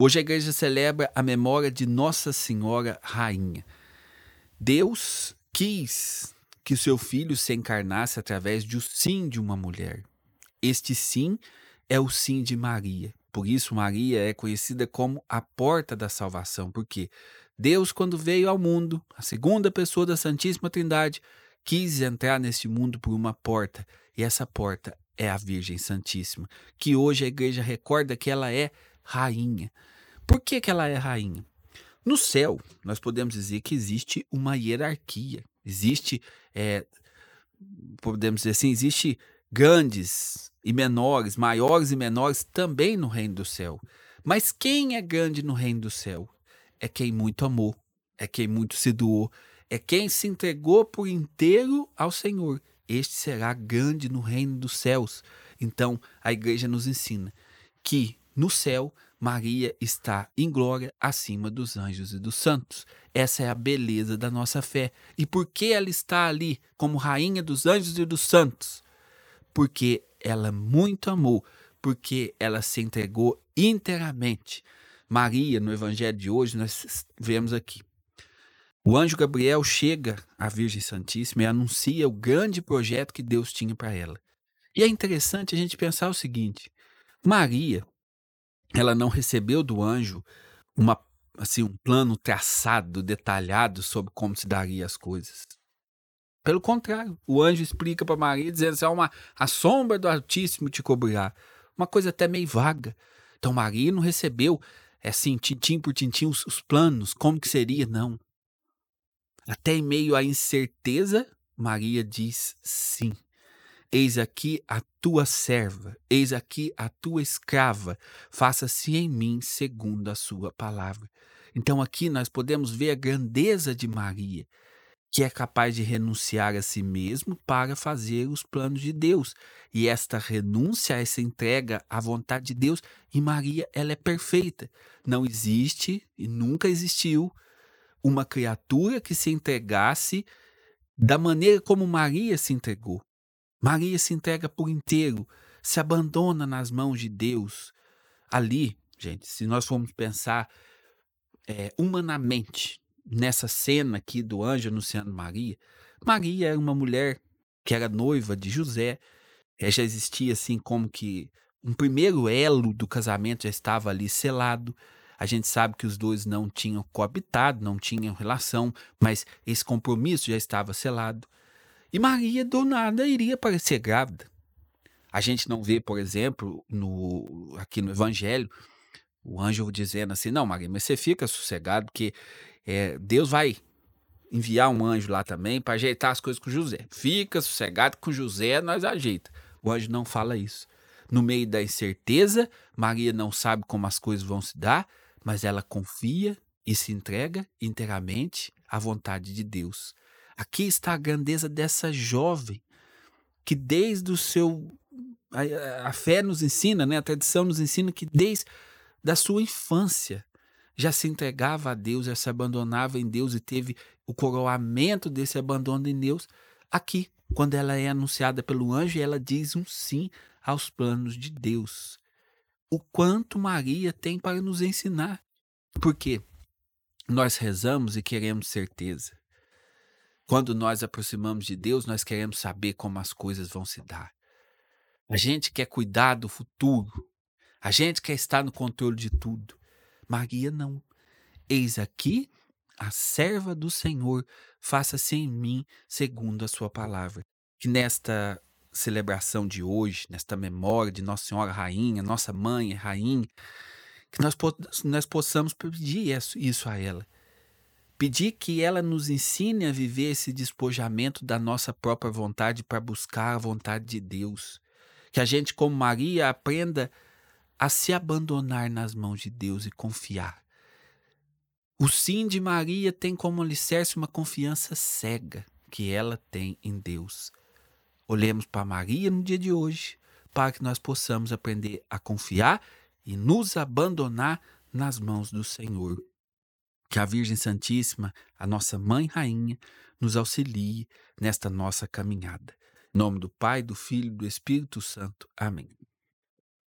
Hoje a igreja celebra a memória de Nossa Senhora Rainha. Deus quis que seu filho se encarnasse através do sim de uma mulher. Este sim é o sim de Maria. Por isso, Maria é conhecida como a porta da salvação, porque Deus, quando veio ao mundo, a segunda pessoa da Santíssima Trindade, quis entrar neste mundo por uma porta, e essa porta é a Virgem Santíssima, que hoje a igreja recorda que ela é rainha. Por que, que ela é rainha? No céu, nós podemos dizer que existe uma hierarquia, existe, é, podemos dizer assim, existe grandes e menores, maiores e menores também no reino do céu. Mas quem é grande no reino do céu? É quem muito amou, é quem muito se doou, é quem se entregou por inteiro ao Senhor. Este será grande no reino dos céus. Então, a igreja nos ensina que no céu Maria está em glória acima dos anjos e dos santos. Essa é a beleza da nossa fé. E por que ela está ali como rainha dos anjos e dos santos? Porque ela muito amou, porque ela se entregou inteiramente. Maria, no evangelho de hoje, nós vemos aqui. O anjo Gabriel chega à Virgem Santíssima e anuncia o grande projeto que Deus tinha para ela. E é interessante a gente pensar o seguinte: Maria, ela não recebeu do anjo uma assim um plano traçado, detalhado sobre como se daria as coisas. Pelo contrário, o anjo explica para Maria dizendo assim, uma, a sombra do Altíssimo te cobrirá. Uma coisa até meio vaga. Então Maria não recebeu assim, tintim por tintim os, os planos, como que seria, não. Até em meio à incerteza, Maria diz sim. Eis aqui a tua serva, eis aqui a tua escrava, faça-se em mim segundo a sua palavra. Então aqui nós podemos ver a grandeza de Maria, que é capaz de renunciar a si mesmo para fazer os planos de Deus. E esta renúncia, essa entrega à vontade de Deus, em Maria ela é perfeita. Não existe e nunca existiu uma criatura que se entregasse da maneira como Maria se entregou. Maria se entrega por inteiro, se abandona nas mãos de Deus. Ali, gente, se nós formos pensar é, humanamente nessa cena aqui do anjo anunciando Maria, Maria era uma mulher que era noiva de José, é, já existia assim como que um primeiro elo do casamento já estava ali selado. A gente sabe que os dois não tinham coabitado, não tinham relação, mas esse compromisso já estava selado. E Maria, do nada, iria parecer grávida. A gente não vê, por exemplo, no, aqui no Evangelho, o anjo dizendo assim: Não, Maria, mas você fica sossegado, porque é, Deus vai enviar um anjo lá também para ajeitar as coisas com José. Fica sossegado com José, nós ajeita. O anjo não fala isso. No meio da incerteza, Maria não sabe como as coisas vão se dar, mas ela confia e se entrega inteiramente à vontade de Deus. Aqui está a grandeza dessa jovem que desde o seu a, a, fé nos ensina, né? A tradição nos ensina que desde da sua infância já se entregava a Deus, já se abandonava em Deus e teve o coroamento desse abandono em Deus aqui, quando ela é anunciada pelo anjo, ela diz um sim aos planos de Deus. O quanto Maria tem para nos ensinar. Porque nós rezamos e queremos certeza. Quando nós aproximamos de Deus, nós queremos saber como as coisas vão se dar. A gente quer cuidar do futuro. A gente quer estar no controle de tudo. Maria não. Eis aqui a serva do Senhor, faça-se em mim segundo a sua palavra. Que nesta celebração de hoje, nesta memória de Nossa Senhora Rainha, nossa mãe rainha, que nós, nós possamos pedir isso, a ela Pedir que ela nos ensine a viver esse despojamento da nossa própria vontade para buscar a vontade de Deus. Que a gente, como Maria, aprenda a se abandonar nas mãos de Deus e confiar. O sim de Maria tem como alicerce uma confiança cega que ela tem em Deus. Olhemos para Maria no dia de hoje, para que nós possamos aprender a confiar e nos abandonar nas mãos do Senhor. Que a Virgem Santíssima, a nossa Mãe Rainha, nos auxilie nesta nossa caminhada. Em nome do Pai, do Filho e do Espírito Santo. Amém.